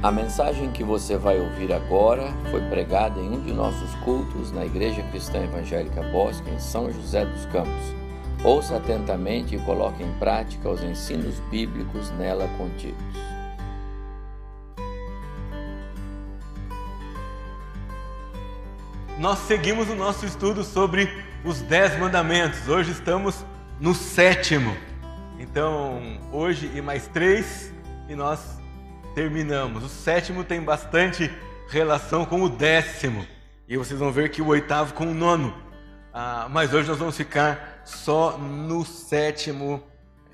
A mensagem que você vai ouvir agora foi pregada em um de nossos cultos na Igreja Cristã Evangélica Bosque, em São José dos Campos. Ouça atentamente e coloque em prática os ensinos bíblicos nela contidos. Nós seguimos o nosso estudo sobre os Dez Mandamentos. Hoje estamos no sétimo. Então, hoje e mais três, e nós terminamos. O sétimo tem bastante relação com o décimo. E vocês vão ver que o oitavo com o nono. Ah, mas hoje nós vamos ficar só no sétimo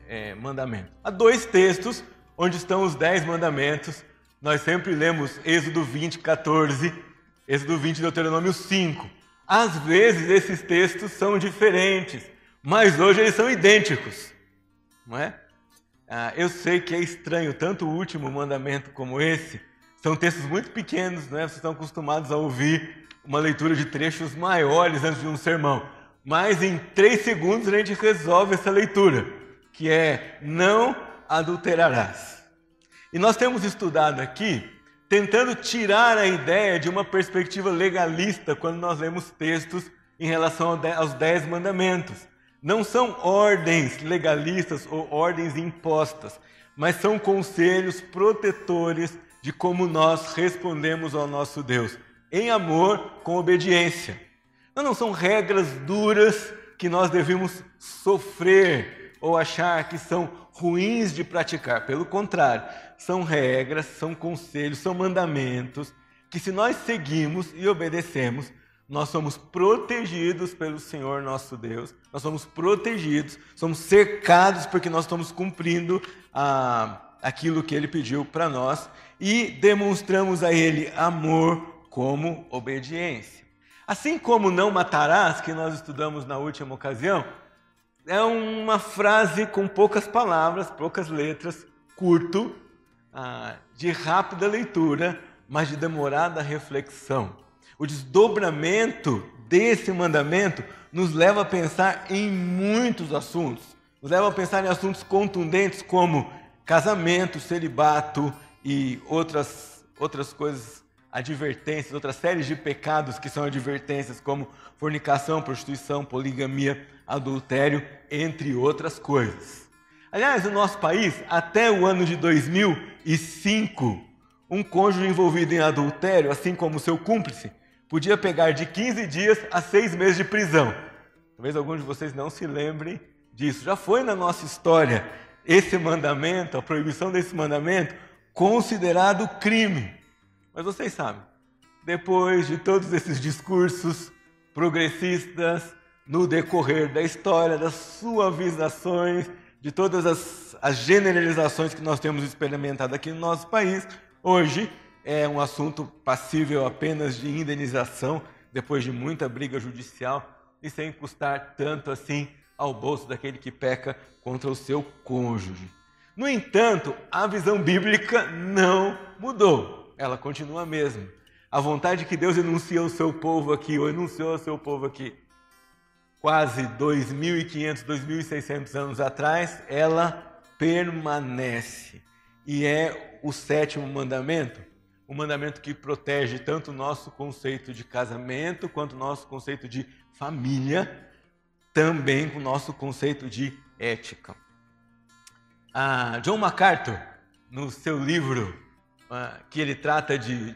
é, mandamento. Há dois textos onde estão os dez mandamentos. Nós sempre lemos Êxodo 20, 14, Êxodo 20, Deuteronômio 5. Às vezes esses textos são diferentes, mas hoje eles são idênticos. Não é? Ah, eu sei que é estranho tanto o último mandamento como esse. São textos muito pequenos, né? Vocês estão acostumados a ouvir uma leitura de trechos maiores antes de um sermão. Mas em três segundos a gente resolve essa leitura, que é não adulterarás. E nós temos estudado aqui tentando tirar a ideia de uma perspectiva legalista quando nós lemos textos em relação aos dez mandamentos não são ordens legalistas ou ordens impostas, mas são conselhos protetores de como nós respondemos ao nosso Deus, em amor, com obediência. Não, são regras duras que nós devemos sofrer ou achar que são ruins de praticar. Pelo contrário, são regras, são conselhos, são mandamentos que, se nós seguimos e obedecemos, nós somos protegidos pelo Senhor nosso Deus, nós somos protegidos, somos cercados porque nós estamos cumprindo ah, aquilo que Ele pediu para nós e demonstramos a Ele amor como obediência. Assim como não matarás, que nós estudamos na última ocasião, é uma frase com poucas palavras, poucas letras, curto, ah, de rápida leitura, mas de demorada reflexão. O desdobramento desse mandamento nos leva a pensar em muitos assuntos. Nos leva a pensar em assuntos contundentes como casamento, celibato e outras, outras coisas, advertências, outras séries de pecados que são advertências, como fornicação, prostituição, poligamia, adultério, entre outras coisas. Aliás, no nosso país, até o ano de 2005, um cônjuge envolvido em adultério, assim como seu cúmplice, podia pegar de 15 dias a 6 meses de prisão. Talvez alguns de vocês não se lembrem disso. Já foi na nossa história esse mandamento, a proibição desse mandamento, considerado crime. Mas vocês sabem, depois de todos esses discursos progressistas, no decorrer da história, das suavizações, de todas as, as generalizações que nós temos experimentado aqui no nosso país, hoje é um assunto passível apenas de indenização depois de muita briga judicial e sem custar tanto assim ao bolso daquele que peca contra o seu cônjuge. No entanto, a visão bíblica não mudou, ela continua a mesma. A vontade que Deus enuncia ao seu povo aqui, ou enunciou ao seu povo aqui, quase 2.500, 2.600 anos atrás, ela permanece. E é o sétimo mandamento um mandamento que protege tanto o nosso conceito de casamento quanto o nosso conceito de família, também o nosso conceito de ética. Ah, John MacArthur, no seu livro, ah, que ele trata de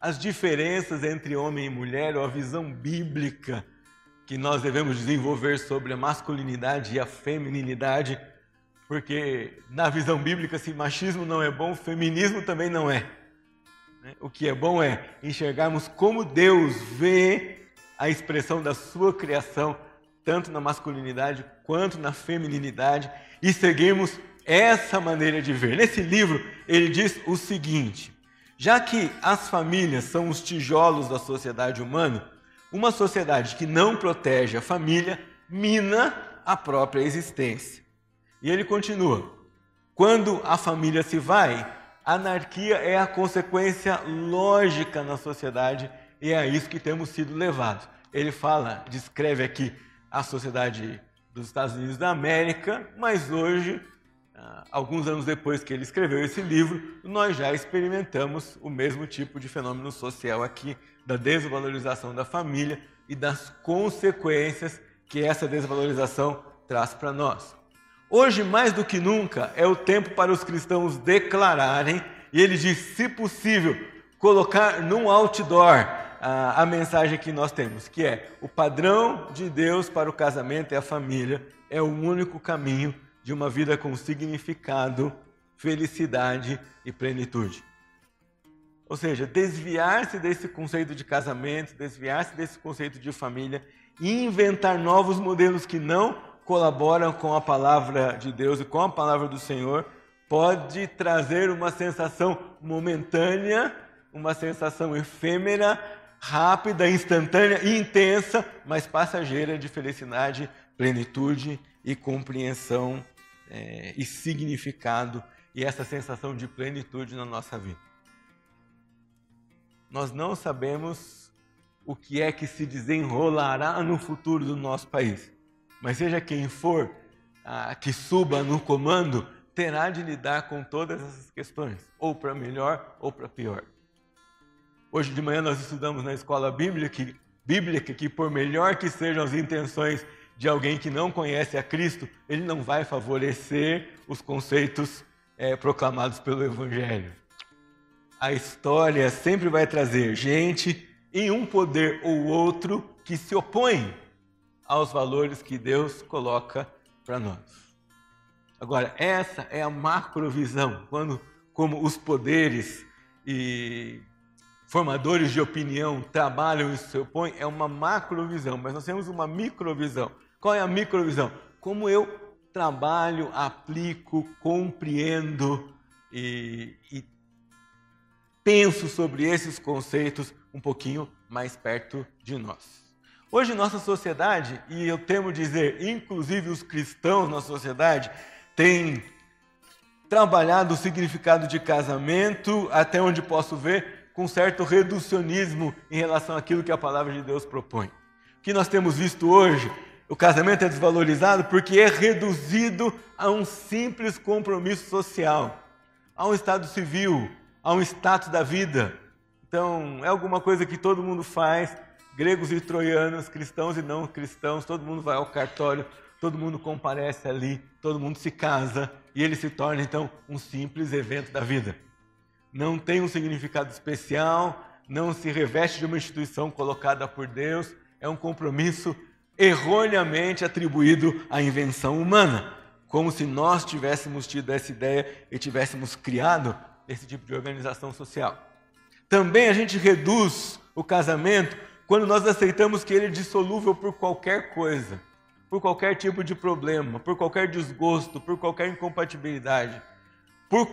as diferenças entre homem e mulher, ou a visão bíblica que nós devemos desenvolver sobre a masculinidade e a feminilidade, porque na visão bíblica, se machismo não é bom, feminismo também não é. Né? O que é bom é enxergarmos como Deus vê a expressão da sua criação, tanto na masculinidade quanto na feminilidade, e seguirmos essa maneira de ver. Nesse livro, ele diz o seguinte: já que as famílias são os tijolos da sociedade humana, uma sociedade que não protege a família mina a própria existência. E ele continua: quando a família se vai, Anarquia é a consequência lógica na sociedade e é a isso que temos sido levados. Ele fala, descreve aqui a sociedade dos Estados Unidos da América, mas hoje ah, alguns anos depois que ele escreveu esse livro, nós já experimentamos o mesmo tipo de fenômeno social aqui, da desvalorização da família e das consequências que essa desvalorização traz para nós. Hoje, mais do que nunca, é o tempo para os cristãos declararem, e ele diz, se possível, colocar num outdoor a, a mensagem que nós temos, que é o padrão de Deus para o casamento e a família é o único caminho de uma vida com significado, felicidade e plenitude. Ou seja, desviar-se desse conceito de casamento, desviar-se desse conceito de família e inventar novos modelos que não colaboram com a palavra de Deus e com a palavra do Senhor pode trazer uma sensação momentânea, uma sensação efêmera, rápida, instantânea e intensa, mas passageira de felicidade, plenitude e compreensão é, e significado e essa sensação de plenitude na nossa vida. Nós não sabemos o que é que se desenrolará no futuro do nosso país, mas seja quem for que suba no comando, terá de lidar com todas essas questões, ou para melhor ou para pior. Hoje de manhã nós estudamos na escola bíblica bíblica que, por melhor que sejam as intenções de alguém que não conhece a Cristo, ele não vai favorecer os conceitos é, proclamados pelo Evangelho. A história sempre vai trazer gente em um poder ou outro que se opõe aos valores que Deus coloca para nós. Agora, essa é a macrovisão, quando como os poderes e formadores de opinião trabalham e se opõem, é uma macrovisão, mas nós temos uma microvisão. Qual é a microvisão? Como eu trabalho, aplico, compreendo e, e penso sobre esses conceitos um pouquinho mais perto de nós. Hoje, nossa sociedade, e eu temo dizer, inclusive os cristãos na sociedade, têm trabalhado o significado de casamento, até onde posso ver, com certo reducionismo em relação àquilo que a palavra de Deus propõe. O que nós temos visto hoje o casamento é desvalorizado porque é reduzido a um simples compromisso social, a um estado civil, a um status da vida. Então, é alguma coisa que todo mundo faz, gregos e troianos, cristãos e não cristãos, todo mundo vai ao cartório, todo mundo comparece ali, todo mundo se casa e ele se torna então um simples evento da vida. Não tem um significado especial, não se reveste de uma instituição colocada por Deus, é um compromisso erroneamente atribuído à invenção humana, como se nós tivéssemos tido essa ideia e tivéssemos criado esse tipo de organização social. Também a gente reduz o casamento quando nós aceitamos que ele é dissolúvel por qualquer coisa, por qualquer tipo de problema, por qualquer desgosto, por qualquer incompatibilidade, por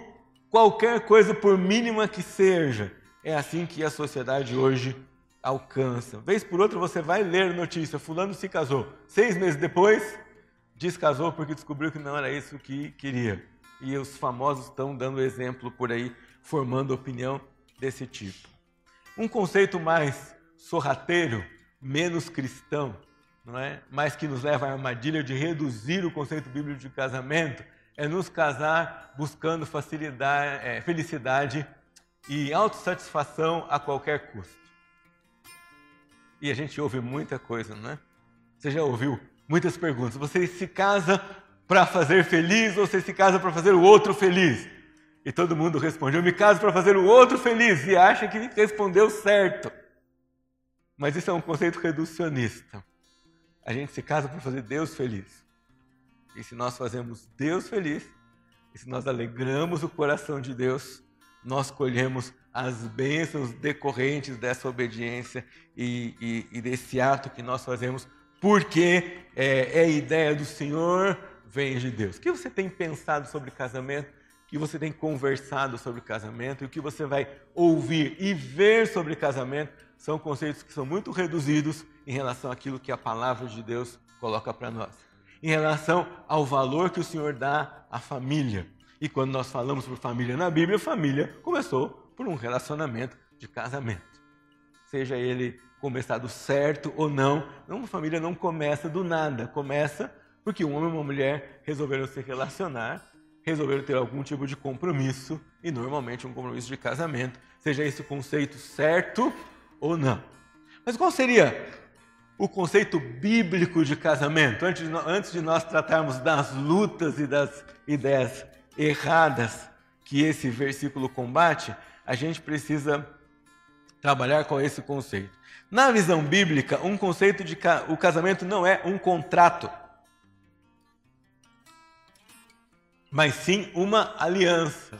qualquer coisa, por mínima que seja. É assim que a sociedade hoje alcança. Vez por outra você vai ler notícia, fulano se casou. Seis meses depois, descasou porque descobriu que não era isso que queria. E os famosos estão dando exemplo por aí, formando opinião desse tipo. Um conceito mais sorrateiro, menos cristão, não é? mas que nos leva à armadilha de reduzir o conceito bíblico de casamento, é nos casar buscando facilidade, é, felicidade e autossatisfação a qualquer custo. E a gente ouve muita coisa, não é? Você já ouviu muitas perguntas. Você se casa para fazer feliz ou você se casa para fazer o outro feliz? E todo mundo responde: Eu me caso para fazer o outro feliz. E acha que respondeu certo. Mas isso é um conceito reducionista. A gente se casa para fazer Deus feliz. E se nós fazemos Deus feliz, e se nós alegramos o coração de Deus, nós colhemos as bênçãos decorrentes dessa obediência e, e, e desse ato que nós fazemos, porque é, é, a ideia do Senhor, vem de Deus. O que você tem pensado sobre casamento? O que você tem conversado sobre casamento? E o que você vai ouvir e ver sobre casamento são conceitos que são muito reduzidos em relação àquilo que a palavra de Deus coloca para nós. Em relação ao valor que o Senhor dá à família. E quando nós falamos por família na Bíblia, família começou por um relacionamento de casamento. Seja ele começado certo ou não, uma família não começa do nada, começa porque um homem e uma mulher resolveram se relacionar resolveram ter algum tipo de compromisso, e normalmente um compromisso de casamento, seja esse conceito certo ou não. Mas qual seria o conceito bíblico de casamento? Antes de, nós, antes de nós tratarmos das lutas e das ideias erradas que esse versículo combate, a gente precisa trabalhar com esse conceito. Na visão bíblica, um conceito de o casamento não é um contrato, mas sim uma aliança.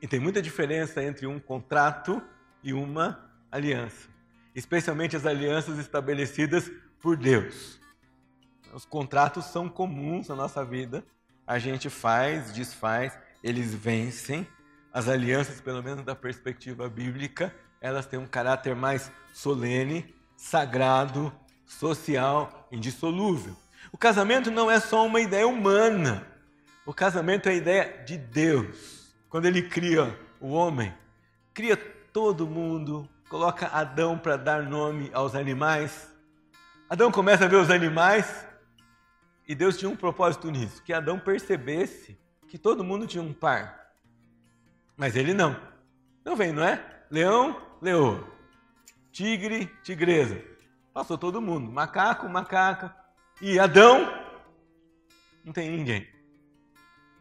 E tem muita diferença entre um contrato e uma aliança, especialmente as alianças estabelecidas por Deus. Os contratos são comuns na nossa vida, a gente faz, desfaz, eles vencem. As alianças, pelo menos da perspectiva bíblica, elas têm um caráter mais solene, sagrado, social, indissolúvel. O casamento não é só uma ideia humana. O casamento é a ideia de Deus. Quando ele cria o homem, cria todo mundo, coloca Adão para dar nome aos animais. Adão começa a ver os animais e Deus tinha um propósito nisso, que Adão percebesse que todo mundo tinha um par. Mas ele não. Não vem, não é? Leão, leoa. Tigre, tigresa. Passou todo mundo. Macaco, macaca. E Adão, não tem ninguém.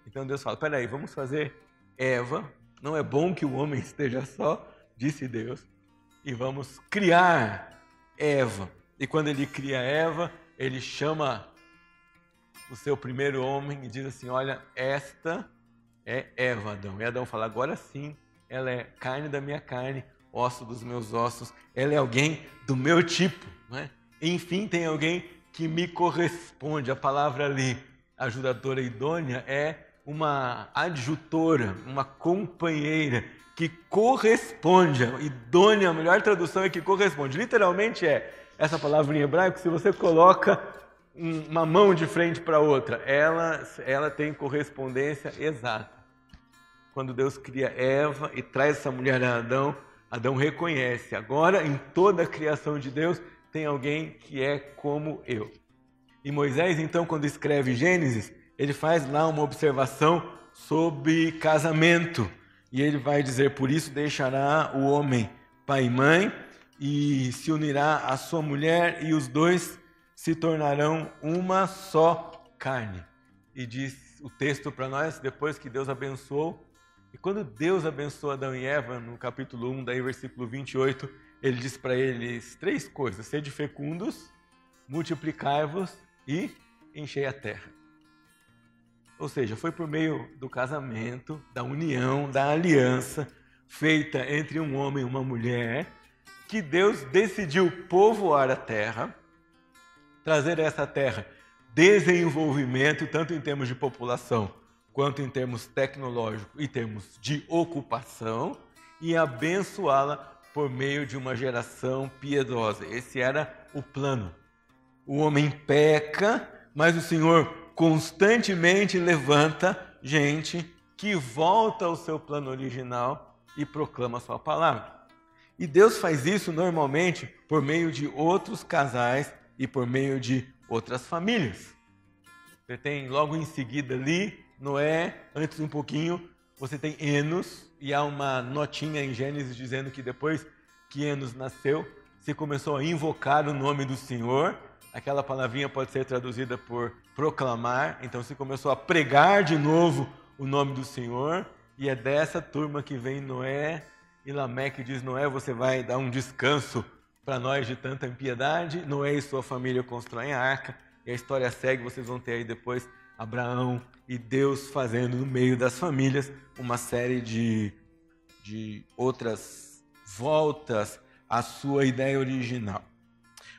Então Deus fala: peraí, vamos fazer Eva. Não é bom que o homem esteja só, disse Deus. E vamos criar Eva. E quando ele cria Eva, ele chama o seu primeiro homem e diz assim: Olha, esta é Eva, Adão. E Adão fala: Agora sim, ela é carne da minha carne, osso dos meus ossos, ela é alguém do meu tipo. Né? Enfim, tem alguém que me corresponde. A palavra ali, ajudadora idônea, é uma adjutora, uma companheira que corresponde. Idônea, a melhor tradução é que corresponde. Literalmente é essa palavra em hebraico, se você coloca uma mão de frente para outra, ela, ela tem correspondência exata. Quando Deus cria Eva e traz essa mulher a Adão, Adão reconhece, agora em toda a criação de Deus tem alguém que é como eu. E Moisés, então, quando escreve Gênesis, ele faz lá uma observação sobre casamento. E ele vai dizer: Por isso deixará o homem pai e mãe, e se unirá à sua mulher, e os dois se tornarão uma só carne. E diz o texto para nós, depois que Deus abençoou e quando Deus abençoou Adão e Eva, no capítulo 1, daí versículo 28, ele diz para eles três coisas: sede fecundos, multiplicai-vos e enchei a terra. Ou seja, foi por meio do casamento, da união, da aliança feita entre um homem e uma mulher, que Deus decidiu povoar a terra, trazer a essa terra desenvolvimento, tanto em termos de população quanto em termos tecnológicos e termos de ocupação, e abençoá-la por meio de uma geração piedosa. Esse era o plano. O homem peca, mas o Senhor constantemente levanta gente que volta ao seu plano original e proclama sua palavra. E Deus faz isso normalmente por meio de outros casais e por meio de outras famílias. Você tem logo em seguida ali Noé, antes um pouquinho, você tem Enos, e há uma notinha em Gênesis dizendo que depois que Enos nasceu, se começou a invocar o nome do Senhor. Aquela palavrinha pode ser traduzida por proclamar. Então se começou a pregar de novo o nome do Senhor. E é dessa turma que vem Noé e Lameque diz: Noé, você vai dar um descanso para nós de tanta impiedade. Noé e sua família constroem a arca. E a história segue, vocês vão ter aí depois Abraão e Deus fazendo no meio das famílias uma série de, de outras voltas à sua ideia original.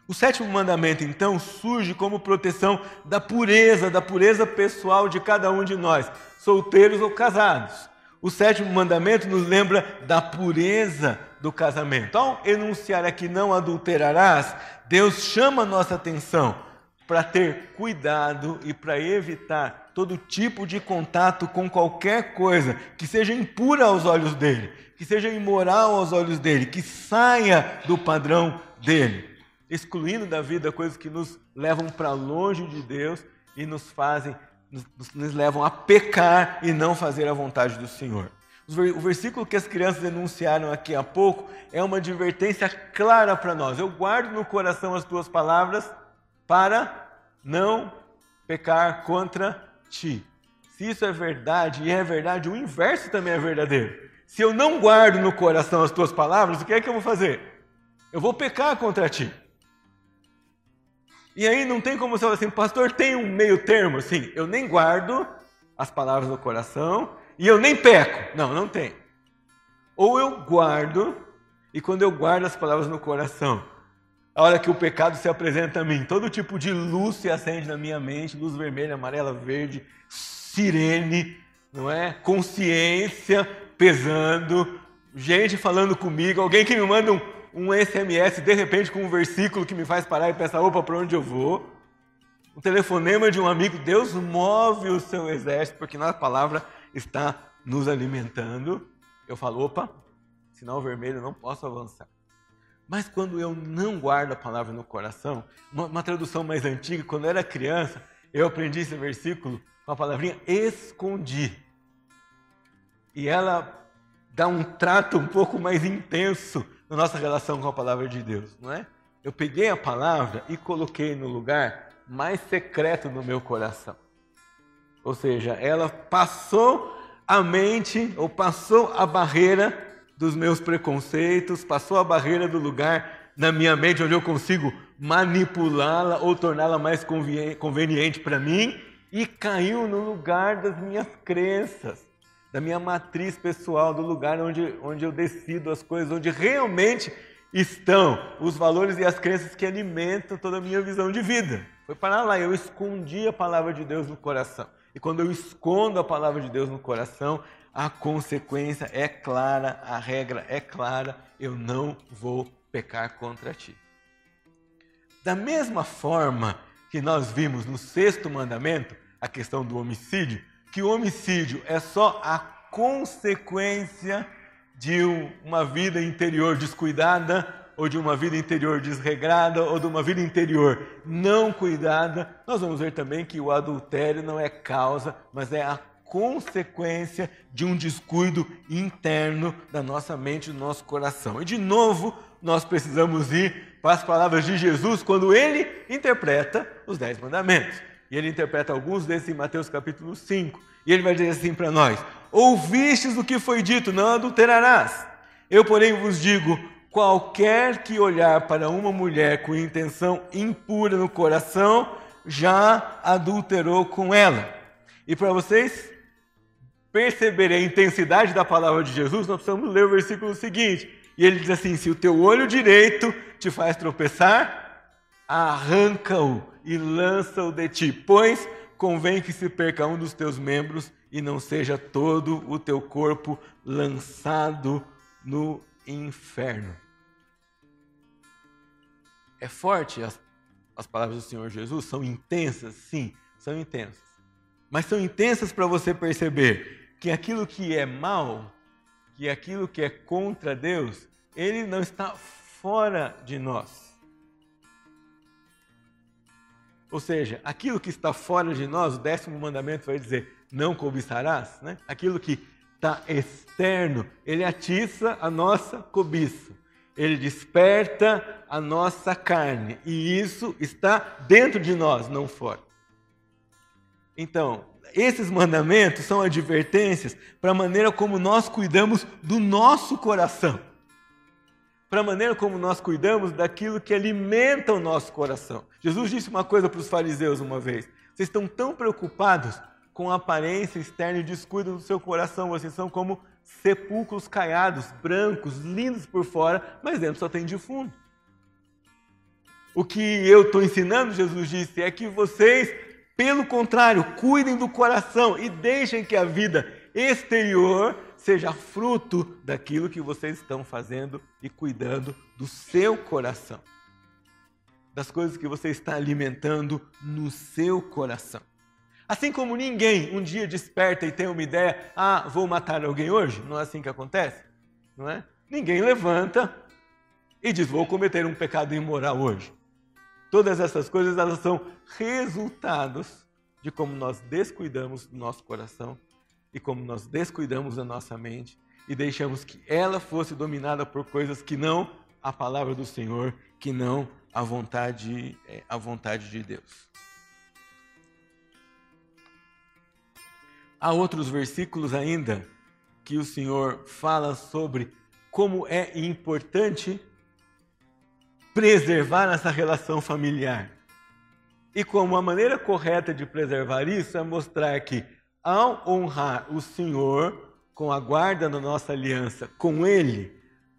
O sétimo mandamento, então, surge como proteção da pureza, da pureza pessoal de cada um de nós, solteiros ou casados. O sétimo mandamento nos lembra da pureza do casamento. Ao enunciar aqui não adulterarás, Deus chama a nossa atenção para ter cuidado e para evitar todo tipo de contato com qualquer coisa que seja impura aos olhos dele, que seja imoral aos olhos dele, que saia do padrão dele, excluindo da vida coisas que nos levam para longe de Deus e nos fazem nos, nos levam a pecar e não fazer a vontade do Senhor. O versículo que as crianças denunciaram aqui há pouco é uma advertência clara para nós. Eu guardo no coração as tuas palavras para não pecar contra ti. Se isso é verdade, e é verdade, o inverso também é verdadeiro. Se eu não guardo no coração as tuas palavras, o que é que eu vou fazer? Eu vou pecar contra ti. E aí não tem como você falar assim, pastor, tem um meio termo, assim, eu nem guardo as palavras no coração e eu nem peco. Não, não tem. Ou eu guardo, e quando eu guardo as palavras no coração, a hora que o pecado se apresenta a mim, todo tipo de luz se acende na minha mente, luz vermelha, amarela, verde, sirene, não é? Consciência pesando, gente falando comigo, alguém que me manda um, um SMS de repente com um versículo que me faz parar e pensar, opa, para onde eu vou? Um telefonema de um amigo, Deus move o seu exército, porque na palavra está nos alimentando. Eu falo, opa, sinal vermelho, não posso avançar. Mas quando eu não guardo a palavra no coração, uma, uma tradução mais antiga, quando eu era criança, eu aprendi esse versículo com a palavrinha escondi. E ela dá um trato um pouco mais intenso na nossa relação com a palavra de Deus, não é? Eu peguei a palavra e coloquei no lugar mais secreto no meu coração. Ou seja, ela passou a mente, ou passou a barreira dos meus preconceitos, passou a barreira do lugar na minha mente onde eu consigo manipulá-la ou torná-la mais conveniente para mim e caiu no lugar das minhas crenças, da minha matriz pessoal, do lugar onde, onde eu decido as coisas, onde realmente estão os valores e as crenças que alimentam toda a minha visão de vida. Foi para lá, eu escondi a palavra de Deus no coração. E quando eu escondo a palavra de Deus no coração, a consequência é clara, a regra é clara, eu não vou pecar contra ti. Da mesma forma que nós vimos no sexto mandamento, a questão do homicídio, que o homicídio é só a consequência de uma vida interior descuidada, ou de uma vida interior desregrada, ou de uma vida interior não cuidada, nós vamos ver também que o adultério não é causa, mas é a consequência de um descuido interno da nossa mente do nosso coração. E de novo, nós precisamos ir para as palavras de Jesus quando ele interpreta os Dez Mandamentos. E ele interpreta alguns desses em Mateus capítulo 5. E ele vai dizer assim para nós: Ouvistes o que foi dito, não adulterarás. Eu, porém, vos digo: qualquer que olhar para uma mulher com intenção impura no coração, já adulterou com ela. E para vocês perceberem a intensidade da palavra de Jesus, nós precisamos ler o versículo seguinte. E ele diz assim: Se o teu olho direito te faz tropeçar, arranca-o e lança-o de ti, pois convém que se perca um dos teus membros e não seja todo o teu corpo lançado no inferno. É forte as, as palavras do Senhor Jesus, são intensas, sim, são intensas. Mas são intensas para você perceber que aquilo que é mal, que aquilo que é contra Deus, ele não está fora de nós. Ou seja, aquilo que está fora de nós, o décimo mandamento vai dizer: não cobiçarás, né? Aquilo que está externo, ele atiça a nossa cobiça. Ele desperta a nossa carne. E isso está dentro de nós, não fora. Então, esses mandamentos são advertências para a maneira como nós cuidamos do nosso coração. Para a maneira como nós cuidamos daquilo que alimenta o nosso coração. Jesus disse uma coisa para os fariseus uma vez: vocês estão tão preocupados com a aparência externa e descuidam do seu coração, vocês são como sepulcros caiados, brancos, lindos por fora, mas dentro só tem defunto. O que eu estou ensinando, Jesus disse, é que vocês pelo contrário, cuidem do coração e deixem que a vida exterior seja fruto daquilo que vocês estão fazendo e cuidando do seu coração. Das coisas que você está alimentando no seu coração. Assim como ninguém um dia desperta e tem uma ideia, ah, vou matar alguém hoje, não é assim que acontece? Não é? Ninguém levanta e diz, vou cometer um pecado imoral hoje. Todas essas coisas elas são resultados de como nós descuidamos do nosso coração e como nós descuidamos da nossa mente e deixamos que ela fosse dominada por coisas que não a palavra do Senhor, que não a vontade, é, a vontade de Deus. Há outros versículos ainda que o Senhor fala sobre como é importante preservar essa relação familiar. E como a maneira correta de preservar isso é mostrar que, ao honrar o Senhor com a guarda da nossa aliança com Ele,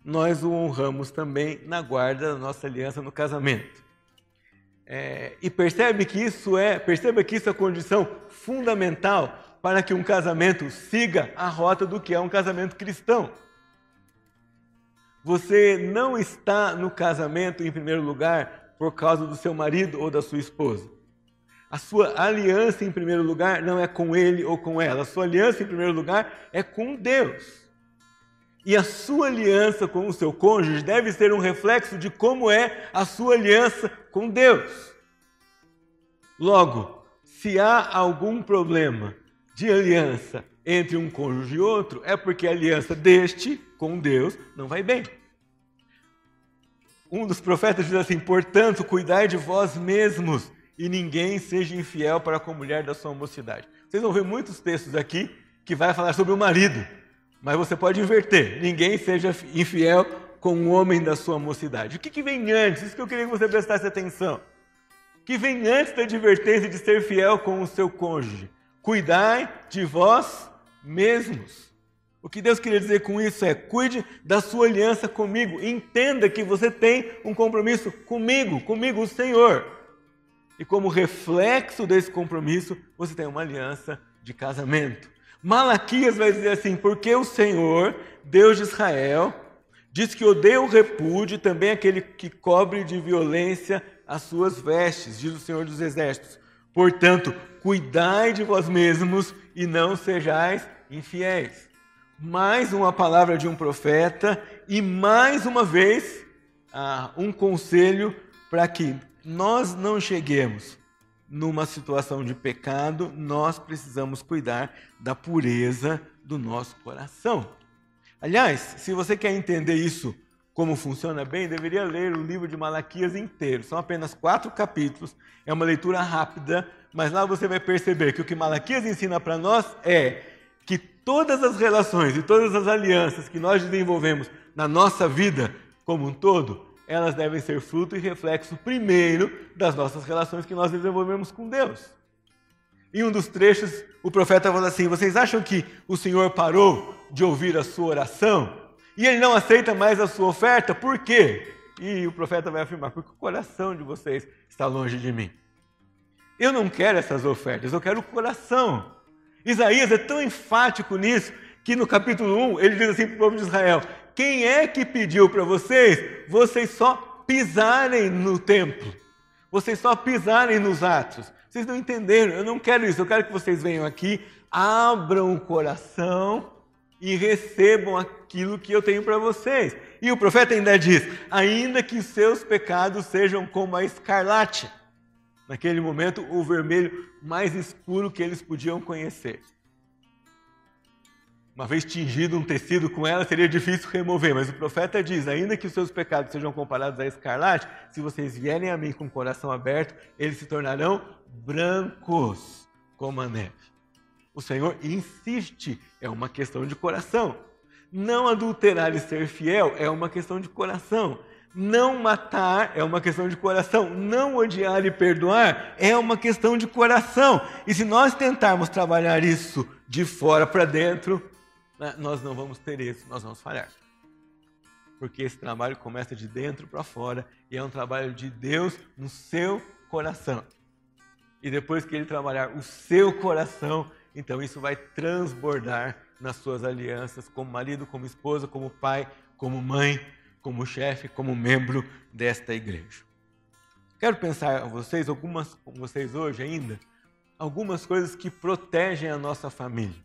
nós o honramos também na guarda da nossa aliança no casamento. É, e percebe que isso é, perceba que isso é condição fundamental para que um casamento siga a rota do que é um casamento cristão. Você não está no casamento em primeiro lugar por causa do seu marido ou da sua esposa. A sua aliança em primeiro lugar não é com ele ou com ela. A sua aliança em primeiro lugar é com Deus. E a sua aliança com o seu cônjuge deve ser um reflexo de como é a sua aliança com Deus. Logo, se há algum problema de aliança entre um cônjuge e outro, é porque a aliança deste com Deus não vai bem. Um dos profetas diz assim: portanto, cuidai de vós mesmos e ninguém seja infiel para com a mulher da sua mocidade. Vocês vão ver muitos textos aqui que vai falar sobre o marido, mas você pode inverter: ninguém seja infiel com o homem da sua mocidade. O que, que vem antes? Isso que eu queria que você prestasse atenção. O que vem antes da advertência de ser fiel com o seu cônjuge? Cuidai de vós mesmos. O que Deus queria dizer com isso é: cuide da sua aliança comigo. Entenda que você tem um compromisso comigo, comigo, o Senhor. E como reflexo desse compromisso, você tem uma aliança de casamento. Malaquias vai dizer assim: porque o Senhor, Deus de Israel, diz que odeia o repúdio, também aquele que cobre de violência as suas vestes, diz o Senhor dos Exércitos. Portanto, cuidai de vós mesmos e não sejais infiéis. Mais uma palavra de um profeta e mais uma vez ah, um conselho para que nós não cheguemos numa situação de pecado, nós precisamos cuidar da pureza do nosso coração. Aliás, se você quer entender isso como funciona bem, deveria ler o livro de Malaquias inteiro. São apenas quatro capítulos, é uma leitura rápida, mas lá você vai perceber que o que Malaquias ensina para nós é que todas as relações e todas as alianças que nós desenvolvemos na nossa vida como um todo, elas devem ser fruto e reflexo primeiro das nossas relações que nós desenvolvemos com Deus. Em um dos trechos, o profeta fala assim: Vocês acham que o Senhor parou de ouvir a sua oração e ele não aceita mais a sua oferta? Por quê? E o profeta vai afirmar: Porque o coração de vocês está longe de mim. Eu não quero essas ofertas, eu quero o coração. Isaías é tão enfático nisso que no capítulo 1 ele diz assim para o povo de Israel: Quem é que pediu para vocês? Vocês só pisarem no templo, vocês só pisarem nos atos. Vocês não entenderam, eu não quero isso, eu quero que vocês venham aqui, abram o coração e recebam aquilo que eu tenho para vocês. E o profeta ainda diz: ainda que seus pecados sejam como a escarlate naquele momento, o vermelho mais escuro que eles podiam conhecer. Uma vez tingido um tecido com ela, seria difícil remover, mas o profeta diz: ainda que os seus pecados sejam comparados a escarlate, se vocês vierem a mim com o coração aberto, eles se tornarão brancos como a neve. O Senhor insiste, é uma questão de coração. Não adulterar e ser fiel é uma questão de coração. Não matar é uma questão de coração. Não odiar e perdoar é uma questão de coração. E se nós tentarmos trabalhar isso de fora para dentro, nós não vamos ter isso, nós vamos falhar. Porque esse trabalho começa de dentro para fora e é um trabalho de Deus no seu coração. E depois que ele trabalhar o seu coração, então isso vai transbordar nas suas alianças como marido, como esposa, como pai, como mãe como chefe, como membro desta igreja. Quero pensar a vocês, algumas com vocês hoje ainda, algumas coisas que protegem a nossa família.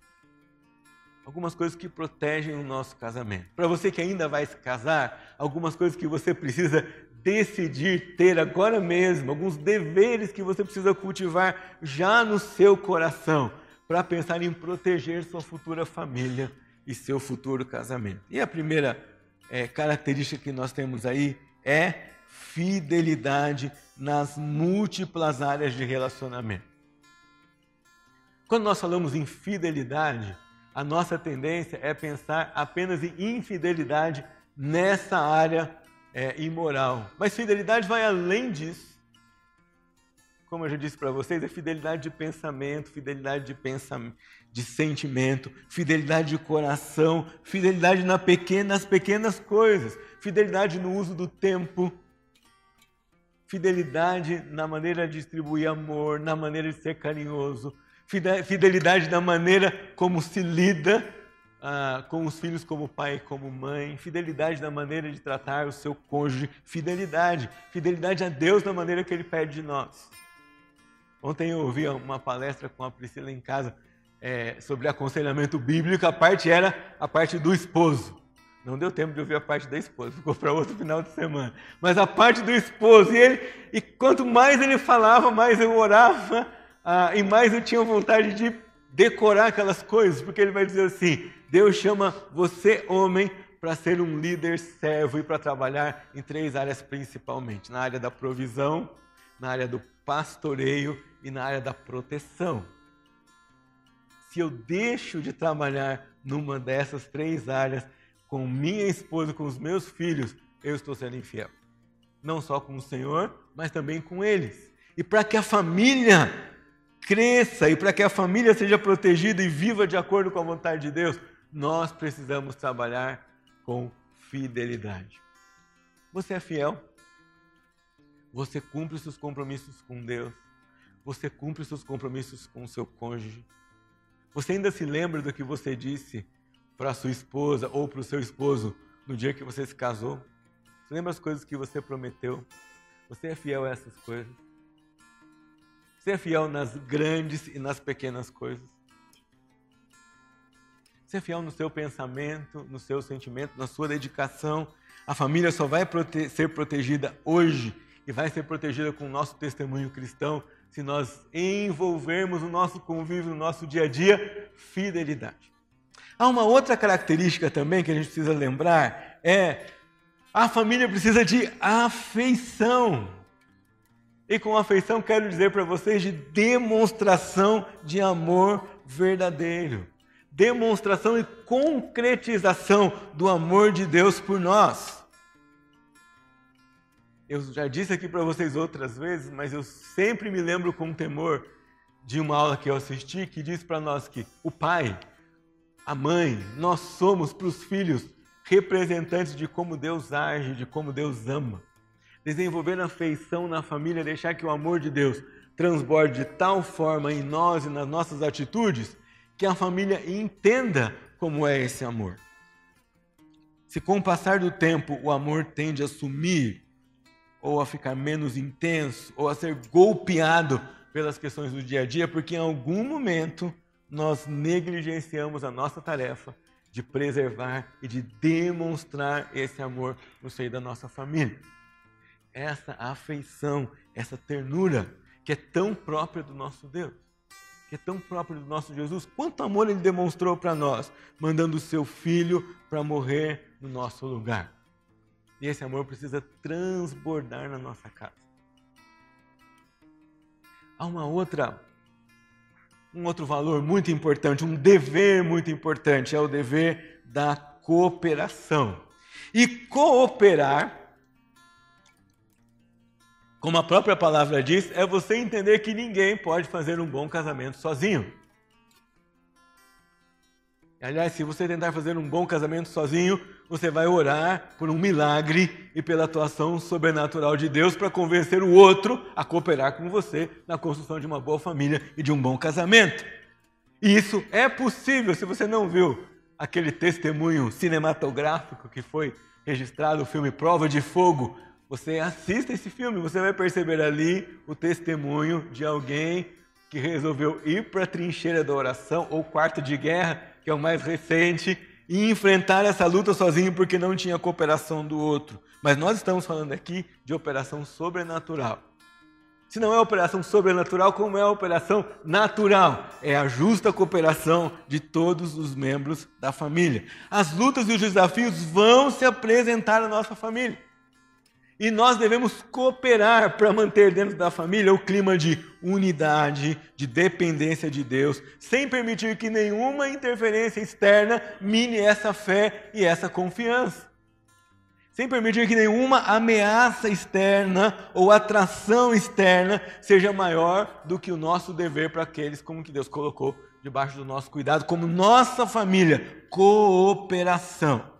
Algumas coisas que protegem o nosso casamento. Para você que ainda vai se casar, algumas coisas que você precisa decidir ter agora mesmo alguns deveres que você precisa cultivar já no seu coração para pensar em proteger sua futura família e seu futuro casamento. E a primeira é, característica que nós temos aí é fidelidade nas múltiplas áreas de relacionamento. Quando nós falamos em fidelidade, a nossa tendência é pensar apenas em infidelidade nessa área é, imoral. Mas fidelidade vai além disso. Como eu já disse para vocês, é fidelidade de pensamento, fidelidade de de sentimento, fidelidade de coração, fidelidade nas pequenas coisas, fidelidade no uso do tempo, fidelidade na maneira de distribuir amor, na maneira de ser carinhoso, fidelidade na maneira como se lida ah, com os filhos como pai e como mãe, fidelidade na maneira de tratar o seu cônjuge, fidelidade, fidelidade a Deus na maneira que Ele pede de nós. Ontem eu ouvi uma palestra com a Priscila em casa é, sobre aconselhamento bíblico, a parte era a parte do esposo. Não deu tempo de ouvir a parte da esposa, ficou para outro final de semana. Mas a parte do esposo, e, ele, e quanto mais ele falava, mais eu orava, ah, e mais eu tinha vontade de decorar aquelas coisas, porque ele vai dizer assim: Deus chama você, homem, para ser um líder servo e para trabalhar em três áreas principalmente: na área da provisão, na área do pastoreio e na área da proteção. Se eu deixo de trabalhar numa dessas três áreas com minha esposa, com os meus filhos, eu estou sendo infiel. Não só com o Senhor, mas também com eles. E para que a família cresça e para que a família seja protegida e viva de acordo com a vontade de Deus, nós precisamos trabalhar com fidelidade. Você é fiel? Você cumpre seus compromissos com Deus? Você cumpre seus compromissos com seu cônjuge? Você ainda se lembra do que você disse para sua esposa ou para o seu esposo no dia que você se casou? Você lembra as coisas que você prometeu? Você é fiel a essas coisas? É fiel nas grandes e nas pequenas coisas? Ser fiel no seu pensamento, no seu sentimento, na sua dedicação. A família só vai prote ser protegida hoje e vai ser protegida com o nosso testemunho cristão se nós envolvermos o nosso convívio, no nosso dia a dia, fidelidade. Há uma outra característica também que a gente precisa lembrar, é a família precisa de afeição. E com afeição quero dizer para vocês de demonstração de amor verdadeiro demonstração e concretização do amor de Deus por nós. Eu já disse aqui para vocês outras vezes, mas eu sempre me lembro com temor de uma aula que eu assisti que diz para nós que o pai, a mãe, nós somos para os filhos representantes de como Deus age, de como Deus ama. Desenvolver afeição na família, deixar que o amor de Deus transborde de tal forma em nós e nas nossas atitudes que a família entenda como é esse amor. Se com o passar do tempo o amor tende a sumir, ou a ficar menos intenso, ou a ser golpeado pelas questões do dia a dia, porque em algum momento nós negligenciamos a nossa tarefa de preservar e de demonstrar esse amor no seio da nossa família. Essa afeição, essa ternura que é tão própria do nosso Deus que é tão próprio do nosso Jesus, quanto amor ele demonstrou para nós, mandando o seu filho para morrer no nosso lugar. E esse amor precisa transbordar na nossa casa. Há uma outra um outro valor muito importante, um dever muito importante, é o dever da cooperação. E cooperar como a própria palavra diz, é você entender que ninguém pode fazer um bom casamento sozinho. Aliás, se você tentar fazer um bom casamento sozinho, você vai orar por um milagre e pela atuação sobrenatural de Deus para convencer o outro a cooperar com você na construção de uma boa família e de um bom casamento. E isso é possível se você não viu aquele testemunho cinematográfico que foi registrado, o filme Prova de Fogo, você assista esse filme, você vai perceber ali o testemunho de alguém que resolveu ir para a trincheira da oração ou quarto de guerra, que é o mais recente, e enfrentar essa luta sozinho porque não tinha cooperação do outro. Mas nós estamos falando aqui de operação sobrenatural. Se não é operação sobrenatural, como é a operação natural? É a justa cooperação de todos os membros da família. As lutas e os desafios vão se apresentar na nossa família. E nós devemos cooperar para manter dentro da família o clima de unidade, de dependência de Deus, sem permitir que nenhuma interferência externa mine essa fé e essa confiança sem permitir que nenhuma ameaça externa ou atração externa seja maior do que o nosso dever para aqueles como que Deus colocou debaixo do nosso cuidado, como nossa família, cooperação.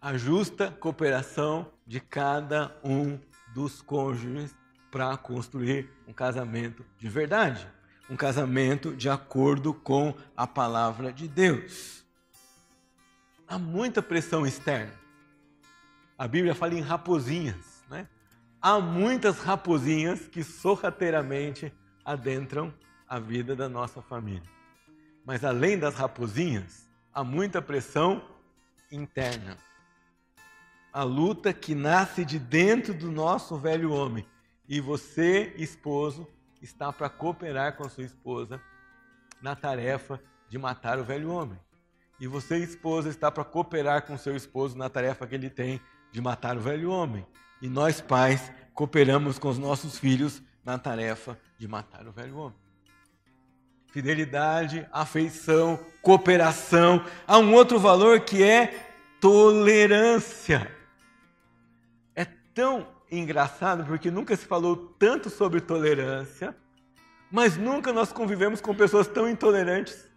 A justa cooperação de cada um dos cônjuges para construir um casamento de verdade, um casamento de acordo com a palavra de Deus há muita pressão externa. A Bíblia fala em raposinhas, né? Há muitas raposinhas que sorrateiramente adentram a vida da nossa família. Mas além das raposinhas, há muita pressão interna. A luta que nasce de dentro do nosso velho homem. E você, esposo, está para cooperar com a sua esposa na tarefa de matar o velho homem. E você, esposa, está para cooperar com seu esposo na tarefa que ele tem de matar o velho homem. E nós, pais, cooperamos com os nossos filhos na tarefa de matar o velho homem. Fidelidade, afeição, cooperação. Há um outro valor que é tolerância. Tão engraçado porque nunca se falou tanto sobre tolerância, mas nunca nós convivemos com pessoas tão intolerantes.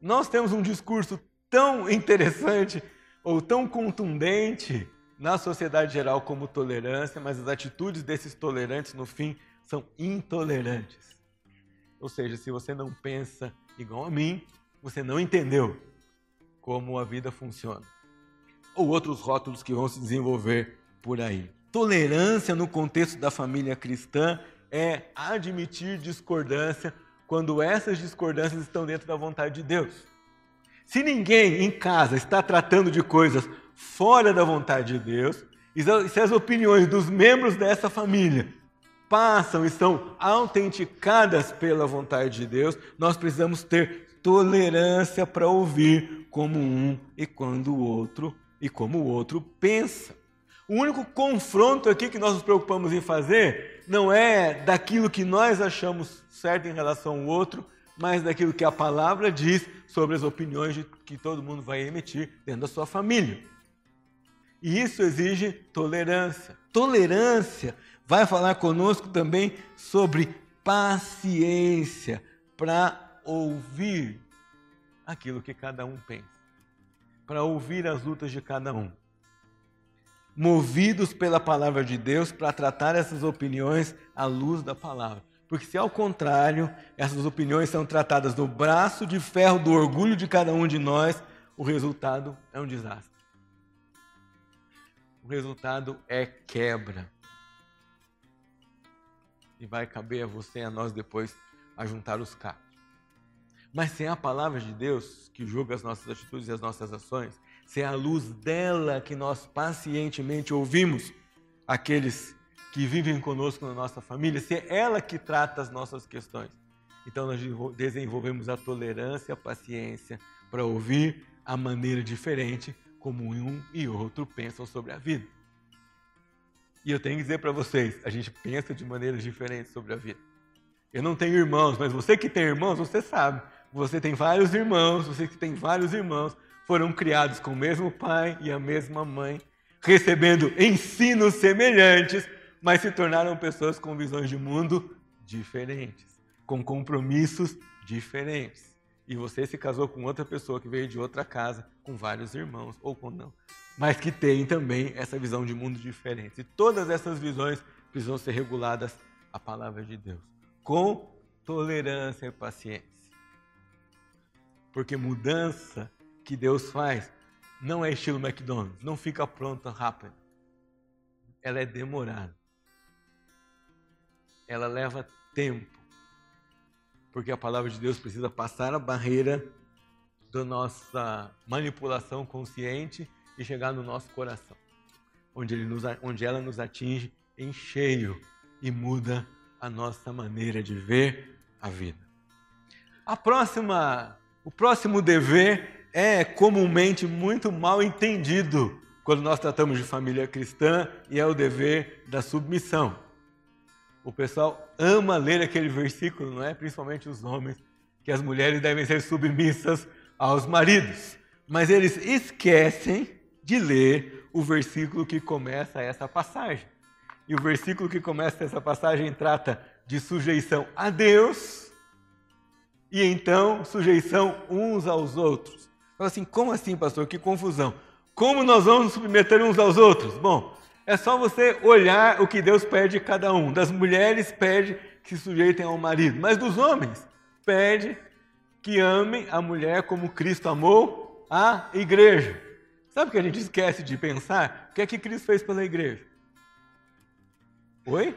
Nós temos um discurso tão interessante ou tão contundente na sociedade geral como tolerância, mas as atitudes desses tolerantes, no fim, são intolerantes. Ou seja, se você não pensa igual a mim, você não entendeu como a vida funciona. Ou outros rótulos que vão se desenvolver por aí. Tolerância no contexto da família cristã é admitir discordância quando essas discordâncias estão dentro da vontade de Deus. Se ninguém em casa está tratando de coisas fora da vontade de Deus, e se as opiniões dos membros dessa família passam e são autenticadas pela vontade de Deus, nós precisamos ter tolerância para ouvir como um e quando o outro e como o outro pensa. O único confronto aqui que nós nos preocupamos em fazer não é daquilo que nós achamos certo em relação ao outro, mas daquilo que a palavra diz sobre as opiniões que todo mundo vai emitir dentro da sua família. E isso exige tolerância. Tolerância vai falar conosco também sobre paciência para ouvir aquilo que cada um pensa, para ouvir as lutas de cada um movidos pela palavra de Deus para tratar essas opiniões à luz da palavra. Porque se ao contrário, essas opiniões são tratadas no braço de ferro do orgulho de cada um de nós, o resultado é um desastre. O resultado é quebra. E vai caber a você e a nós depois a juntar os cacos. Mas sem a palavra de Deus, que julga as nossas atitudes e as nossas ações, se é a luz dela que nós pacientemente ouvimos aqueles que vivem conosco na nossa família, se é ela que trata as nossas questões. Então nós desenvolvemos a tolerância, a paciência para ouvir a maneira diferente como um e outro pensam sobre a vida. E eu tenho que dizer para vocês, a gente pensa de maneiras diferentes sobre a vida. Eu não tenho irmãos, mas você que tem irmãos, você sabe. Você tem vários irmãos, você que tem vários irmãos, foram criados com o mesmo pai e a mesma mãe, recebendo ensinos semelhantes, mas se tornaram pessoas com visões de mundo diferentes, com compromissos diferentes. E você se casou com outra pessoa que veio de outra casa, com vários irmãos, ou com não, mas que tem também essa visão de mundo diferente. E todas essas visões precisam ser reguladas à palavra de Deus, com tolerância e paciência. Porque mudança que Deus faz não é estilo McDonald's, não fica pronta rápido. Ela é demorada. Ela leva tempo. porque a palavra de Deus precisa passar a barreira da nossa manipulação consciente e chegar no nosso coração, onde, nos, onde ela nos atinge em cheio e muda a nossa maneira de ver a vida. A próxima, o próximo dever é comumente muito mal entendido quando nós tratamos de família cristã e é o dever da submissão. O pessoal ama ler aquele versículo, não é? Principalmente os homens, que as mulheres devem ser submissas aos maridos. Mas eles esquecem de ler o versículo que começa essa passagem. E o versículo que começa essa passagem trata de sujeição a Deus e então sujeição uns aos outros. Então, assim, como assim, pastor? Que confusão. Como nós vamos submeter uns aos outros? Bom, é só você olhar o que Deus pede de cada um. Das mulheres, pede que se sujeitem ao marido, mas dos homens, pede que amem a mulher como Cristo amou a igreja. Sabe o que a gente esquece de pensar? O que é que Cristo fez pela igreja? Oi?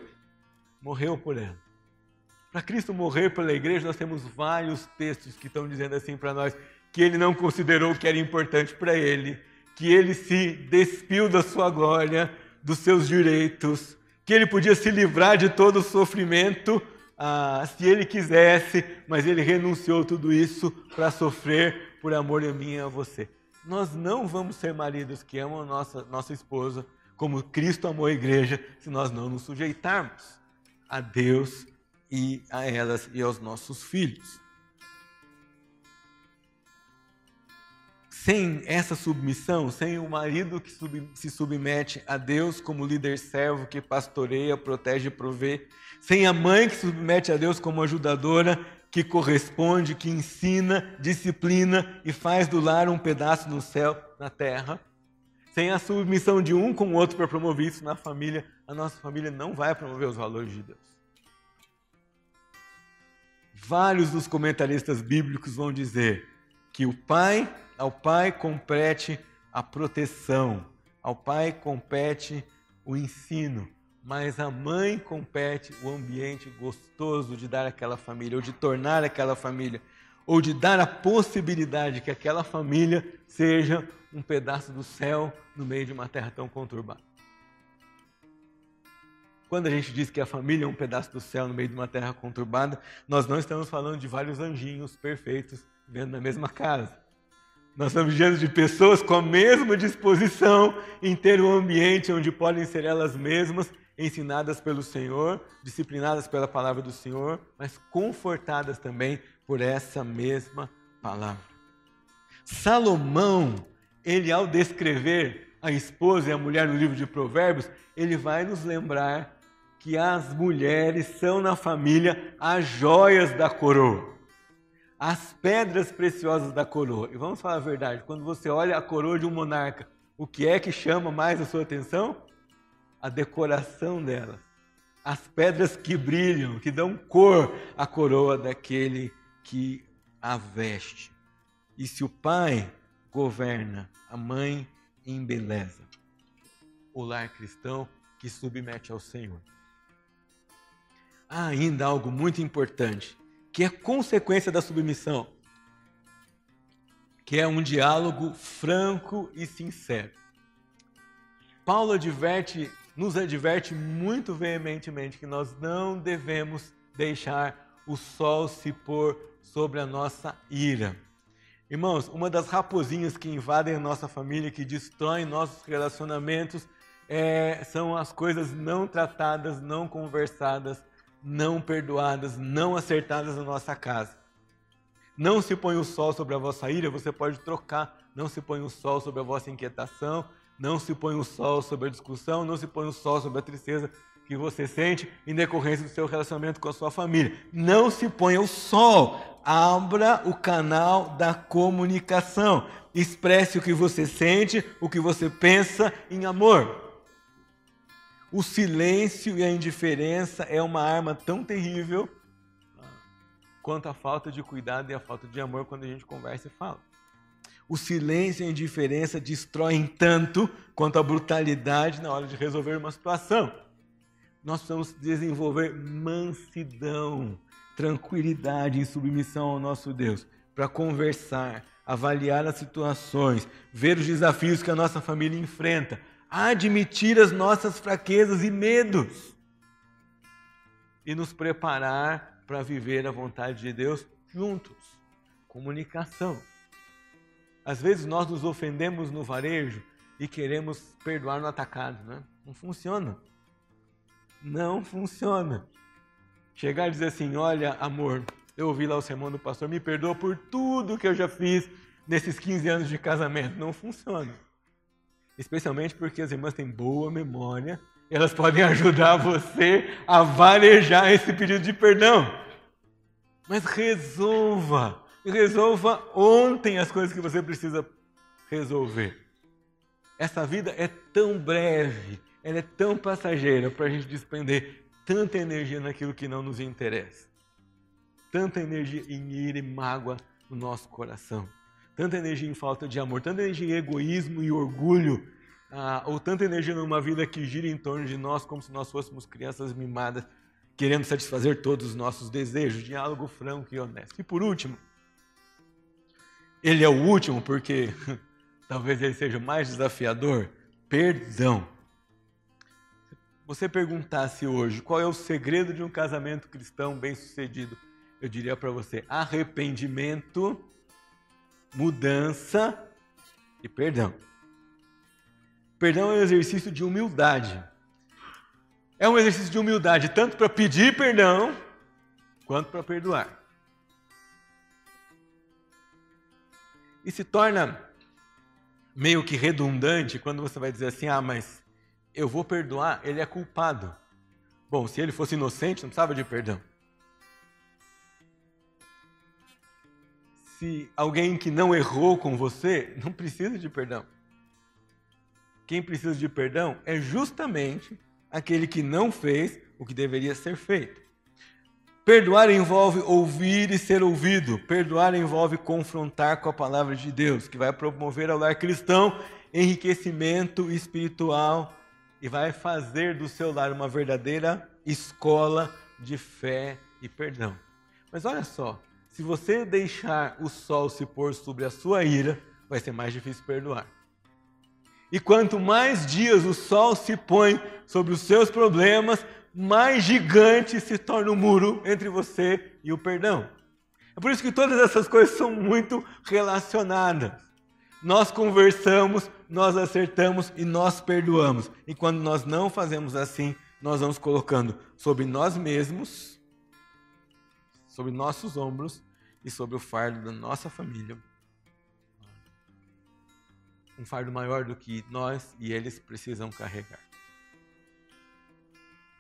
Morreu por ela. Para Cristo morrer pela igreja, nós temos vários textos que estão dizendo assim para nós que ele não considerou que era importante para ele, que ele se despiu da sua glória, dos seus direitos, que ele podia se livrar de todo o sofrimento ah, se ele quisesse, mas ele renunciou tudo isso para sofrer por amor a mim e a você. Nós não vamos ser maridos que amam nossa, nossa esposa como Cristo amou a igreja se nós não nos sujeitarmos a Deus e a elas e aos nossos filhos. Sem essa submissão, sem o marido que sub, se submete a Deus como líder servo que pastoreia, protege e provê, sem a mãe que se submete a Deus como ajudadora, que corresponde, que ensina, disciplina e faz do lar um pedaço no céu, na terra, sem a submissão de um com o outro para promover isso na família, a nossa família não vai promover os valores de Deus. Vários dos comentaristas bíblicos vão dizer que o pai, ao pai compete a proteção, ao pai compete o ensino, mas a mãe compete o ambiente gostoso de dar aquela família, ou de tornar aquela família, ou de dar a possibilidade que aquela família seja um pedaço do céu no meio de uma terra tão conturbada. Quando a gente diz que a família é um pedaço do céu no meio de uma terra conturbada, nós não estamos falando de vários anjinhos perfeitos vivendo na mesma casa. Nós estamos diante de pessoas com a mesma disposição em ter um ambiente onde podem ser elas mesmas ensinadas pelo Senhor, disciplinadas pela palavra do Senhor, mas confortadas também por essa mesma palavra. Salomão, ele ao descrever a esposa e a mulher no livro de Provérbios, ele vai nos lembrar que as mulheres são na família as joias da coroa, as pedras preciosas da coroa. E vamos falar a verdade, quando você olha a coroa de um monarca, o que é que chama mais a sua atenção? A decoração delas. As pedras que brilham, que dão cor à coroa daquele que a veste. E se o pai governa, a mãe embeleza. O lar cristão que submete ao Senhor há ainda algo muito importante, que é consequência da submissão, que é um diálogo franco e sincero. Paulo adverte, nos adverte muito veementemente que nós não devemos deixar o sol se pôr sobre a nossa ira. Irmãos, uma das raposinhas que invadem a nossa família, que destroem nossos relacionamentos, é, são as coisas não tratadas, não conversadas, não perdoadas, não acertadas na nossa casa. Não se põe o sol sobre a vossa ira, você pode trocar. Não se põe o sol sobre a vossa inquietação, não se põe o sol sobre a discussão, não se põe o sol sobre a tristeza que você sente em decorrência do seu relacionamento com a sua família. Não se põe o sol. Abra o canal da comunicação. Expresse o que você sente, o que você pensa em amor. O silêncio e a indiferença é uma arma tão terrível quanto a falta de cuidado e a falta de amor quando a gente conversa e fala. O silêncio e a indiferença destroem tanto quanto a brutalidade na hora de resolver uma situação. Nós precisamos desenvolver mansidão, tranquilidade, em submissão ao nosso Deus, para conversar, avaliar as situações, ver os desafios que a nossa família enfrenta, admitir as nossas fraquezas e medos e nos preparar para viver a vontade de Deus juntos. Comunicação. Às vezes nós nos ofendemos no varejo e queremos perdoar no atacado, né? Não funciona. Não funciona. Chegar e dizer assim: Olha, amor, eu ouvi lá o sermão do pastor, me perdoa por tudo que eu já fiz nesses 15 anos de casamento. Não funciona. Especialmente porque as irmãs têm boa memória, elas podem ajudar você a varejar esse pedido de perdão. Mas resolva, resolva ontem as coisas que você precisa resolver. Essa vida é tão breve, ela é tão passageira para a gente despender tanta energia naquilo que não nos interessa. Tanta energia em ira e mágoa no nosso coração. Tanta energia em falta de amor, tanta energia em egoísmo e orgulho, ah, ou tanta energia numa vida que gira em torno de nós como se nós fôssemos crianças mimadas, querendo satisfazer todos os nossos desejos. Diálogo franco e honesto. E por último, ele é o último porque talvez ele seja o mais desafiador, perdão. Você perguntasse hoje qual é o segredo de um casamento cristão bem-sucedido, eu diria para você: arrependimento, mudança e perdão. Perdão é um exercício de humildade. É um exercício de humildade tanto para pedir perdão quanto para perdoar. E se torna meio que redundante quando você vai dizer assim: ah, mas eu vou perdoar, ele é culpado. Bom, se ele fosse inocente, não precisava de perdão. Se alguém que não errou com você, não precisa de perdão. Quem precisa de perdão é justamente aquele que não fez o que deveria ser feito. Perdoar envolve ouvir e ser ouvido. Perdoar envolve confrontar com a palavra de Deus, que vai promover ao lar cristão enriquecimento espiritual e vai fazer do seu lar uma verdadeira escola de fé e perdão. Mas olha só, se você deixar o sol se pôr sobre a sua ira, vai ser mais difícil perdoar. E quanto mais dias o sol se põe sobre os seus problemas, mais gigante se torna o muro entre você e o perdão. É por isso que todas essas coisas são muito relacionadas. Nós conversamos, nós acertamos e nós perdoamos. E quando nós não fazemos assim, nós vamos colocando sobre nós mesmos, sobre nossos ombros e sobre o fardo da nossa família. Um fardo maior do que nós e eles precisam carregar.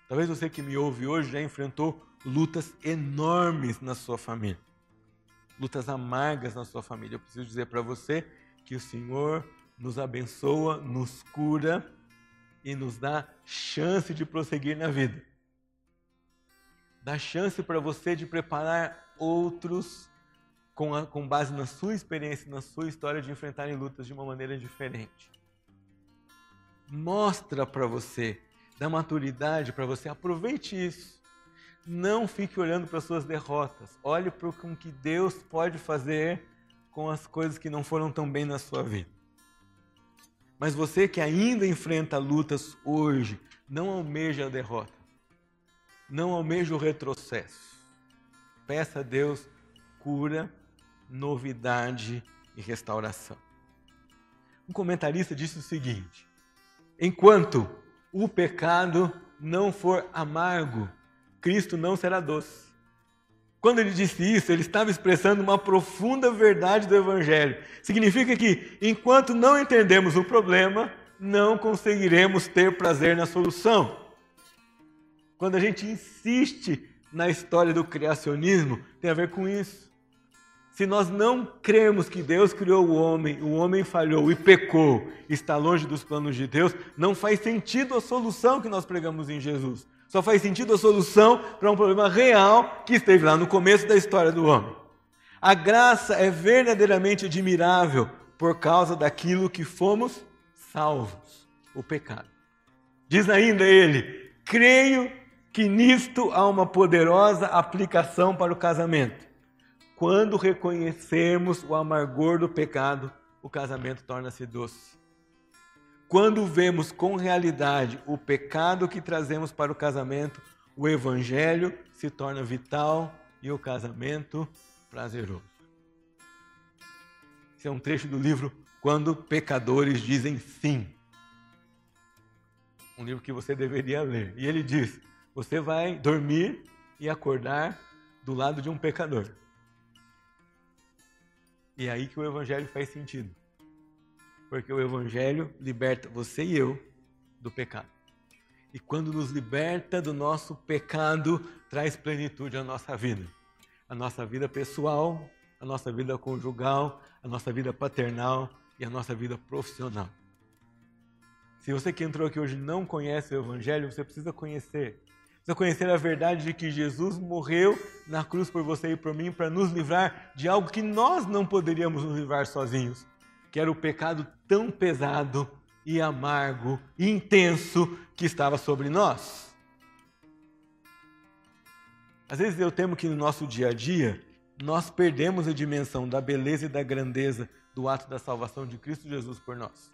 Talvez você que me ouve hoje já enfrentou lutas enormes na sua família. Lutas amargas na sua família. Eu preciso dizer para você que o Senhor nos abençoa, nos cura e nos dá chance de prosseguir na vida. Dá chance para você de preparar outros com, a, com base na sua experiência, na sua história de enfrentarem lutas de uma maneira diferente. Mostra para você da maturidade para você. Aproveite isso. Não fique olhando para suas derrotas. Olhe para o que Deus pode fazer com as coisas que não foram tão bem na sua vida. Mas você que ainda enfrenta lutas hoje, não almeja a derrota. Não almeja o retrocesso. Peça a Deus cura, novidade e restauração. Um comentarista disse o seguinte: enquanto o pecado não for amargo, Cristo não será doce. Quando ele disse isso, ele estava expressando uma profunda verdade do Evangelho. Significa que, enquanto não entendemos o problema, não conseguiremos ter prazer na solução. Quando a gente insiste na história do criacionismo, tem a ver com isso. Se nós não cremos que Deus criou o homem, o homem falhou e pecou, está longe dos planos de Deus, não faz sentido a solução que nós pregamos em Jesus. Só faz sentido a solução para um problema real que esteve lá no começo da história do homem. A graça é verdadeiramente admirável por causa daquilo que fomos salvos, o pecado. Diz ainda ele: creio que nisto há uma poderosa aplicação para o casamento. Quando reconhecermos o amargor do pecado, o casamento torna-se doce. Quando vemos com realidade o pecado que trazemos para o casamento, o evangelho se torna vital e o casamento prazeroso. Esse é um trecho do livro Quando Pecadores Dizem Sim. Um livro que você deveria ler. E ele diz: você vai dormir e acordar do lado de um pecador. E é aí que o evangelho faz sentido. Porque o evangelho liberta você e eu do pecado. E quando nos liberta do nosso pecado, traz plenitude à nossa vida. A nossa vida pessoal, a nossa vida conjugal, a nossa vida paternal e a nossa vida profissional. Se você que entrou aqui hoje não conhece o Evangelho, você precisa conhecer. Precisa conhecer a verdade de que Jesus morreu na cruz por você e por mim para nos livrar de algo que nós não poderíamos nos livrar sozinhos, que era o pecado tão pesado e amargo e intenso que estava sobre nós. Às vezes eu temo que no nosso dia a dia nós perdemos a dimensão da beleza e da grandeza do ato da salvação de Cristo Jesus por nós.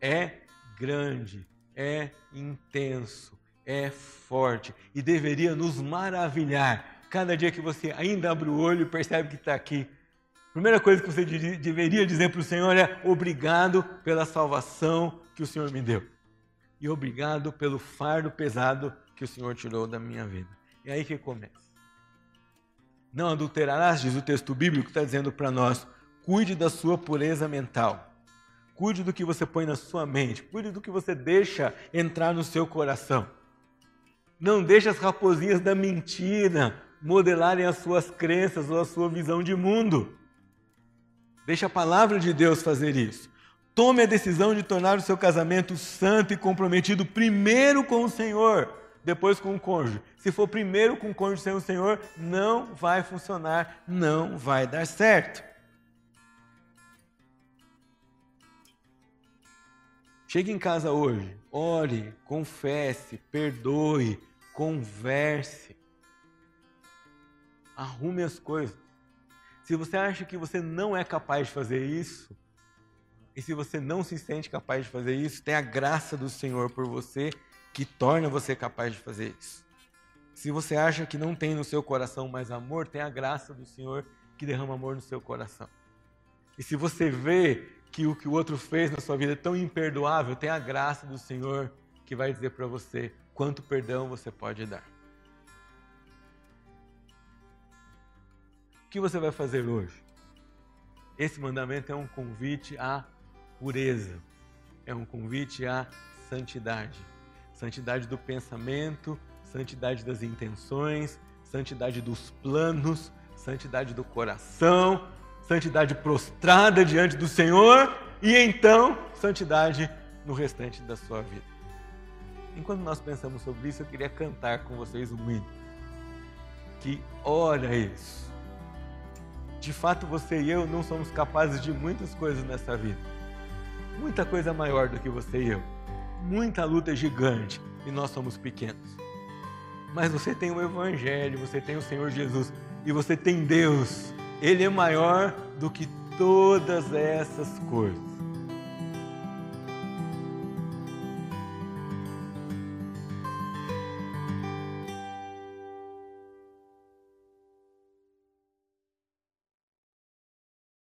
É grande, é intenso, é forte e deveria nos maravilhar cada dia que você ainda abre o olho e percebe que está aqui Primeira coisa que você deveria dizer para o Senhor é obrigado pela salvação que o Senhor me deu. E obrigado pelo fardo pesado que o Senhor tirou da minha vida. É aí que começa. Não adulterarás, diz o texto bíblico, está dizendo para nós: cuide da sua pureza mental. Cuide do que você põe na sua mente. Cuide do que você deixa entrar no seu coração. Não deixe as raposinhas da mentira modelarem as suas crenças ou a sua visão de mundo. Deixe a palavra de Deus fazer isso. Tome a decisão de tornar o seu casamento santo e comprometido primeiro com o Senhor, depois com o cônjuge. Se for primeiro com o cônjuge sem o Senhor, não vai funcionar, não vai dar certo. Chegue em casa hoje, ore, confesse, perdoe, converse. Arrume as coisas. Se você acha que você não é capaz de fazer isso, e se você não se sente capaz de fazer isso, tem a graça do Senhor por você que torna você capaz de fazer isso. Se você acha que não tem no seu coração mais amor, tem a graça do Senhor que derrama amor no seu coração. E se você vê que o que o outro fez na sua vida é tão imperdoável, tem a graça do Senhor que vai dizer para você quanto perdão você pode dar. que você vai fazer hoje? Esse mandamento é um convite à pureza, é um convite à santidade. Santidade do pensamento, santidade das intenções, santidade dos planos, santidade do coração, santidade prostrada diante do Senhor e então santidade no restante da sua vida. Enquanto nós pensamos sobre isso, eu queria cantar com vocês um hino que ora isso de fato você e eu não somos capazes de muitas coisas nessa vida. Muita coisa maior do que você e eu. Muita luta gigante e nós somos pequenos. Mas você tem o Evangelho, você tem o Senhor Jesus e você tem Deus. Ele é maior do que todas essas coisas.